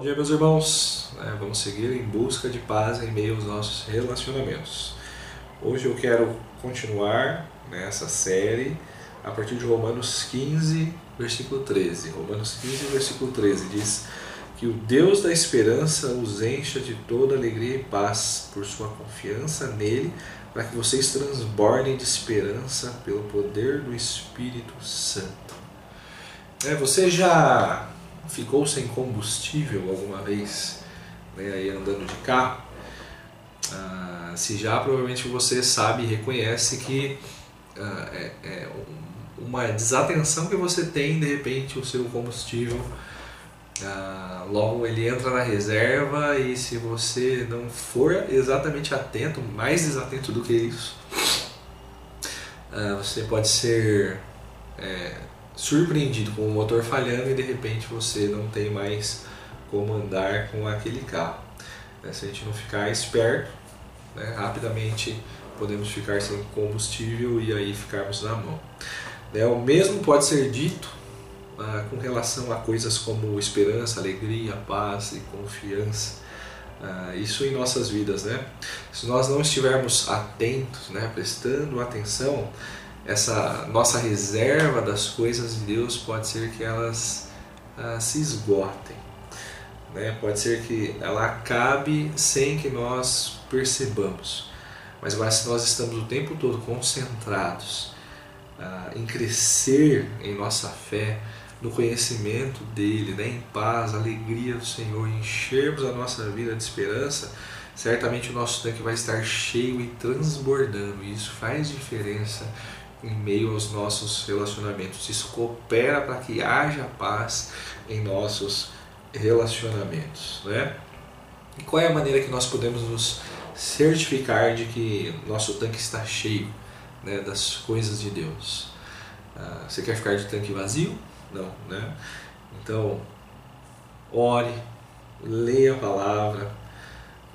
Bom dia, meus irmãos. É, vamos seguir em busca de paz em meio aos nossos relacionamentos. Hoje eu quero continuar nessa série a partir de Romanos 15, versículo 13. Romanos 15, versículo 13 diz que o Deus da esperança os encha de toda alegria e paz por sua confiança nele, para que vocês transbordem de esperança pelo poder do Espírito Santo. É, você já ficou sem combustível alguma vez, né, aí andando de carro, ah, se já provavelmente você sabe e reconhece que ah, é, é, uma desatenção que você tem, de repente o seu combustível ah, logo ele entra na reserva e se você não for exatamente atento, mais desatento do que isso, ah, você pode ser é, surpreendido com o motor falhando e de repente você não tem mais como andar com aquele carro. Né? Se a gente não ficar esperto, né? rapidamente podemos ficar sem combustível e aí ficarmos na mão. Né? O mesmo pode ser dito ah, com relação a coisas como esperança, alegria, paz e confiança. Ah, isso em nossas vidas, né? Se nós não estivermos atentos, né, prestando atenção, essa nossa reserva das coisas de Deus pode ser que elas ah, se esgotem. Né? Pode ser que ela acabe sem que nós percebamos. Mas, se nós estamos o tempo todo concentrados ah, em crescer em nossa fé, no conhecimento dele, né? em paz, alegria do Senhor, enchermos a nossa vida de esperança, certamente o nosso tanque vai estar cheio e transbordando. E isso faz diferença em meio aos nossos relacionamentos. Isso coopera para que haja paz em nossos relacionamentos, né? E qual é a maneira que nós podemos nos certificar de que nosso tanque está cheio né, das coisas de Deus? Ah, você quer ficar de tanque vazio? Não, né? Então, ore, leia a palavra,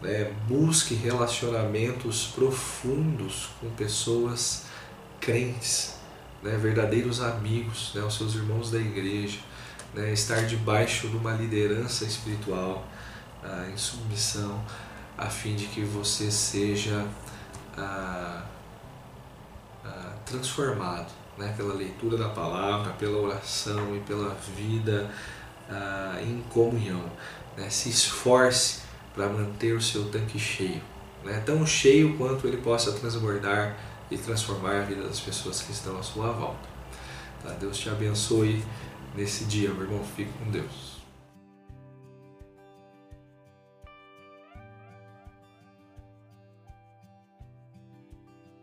né? busque relacionamentos profundos com pessoas crentes, né, verdadeiros amigos, né, os seus irmãos da igreja, né, estar debaixo de uma liderança espiritual, ah, em submissão, a fim de que você seja ah, ah, transformado né, pela leitura da palavra, pela oração e pela vida ah, em comunhão. Né, se esforce para manter o seu tanque cheio, né, tão cheio quanto ele possa transbordar e transformar a vida das pessoas que estão à sua volta. Tá? Deus te abençoe nesse dia, meu irmão. Fique com Deus.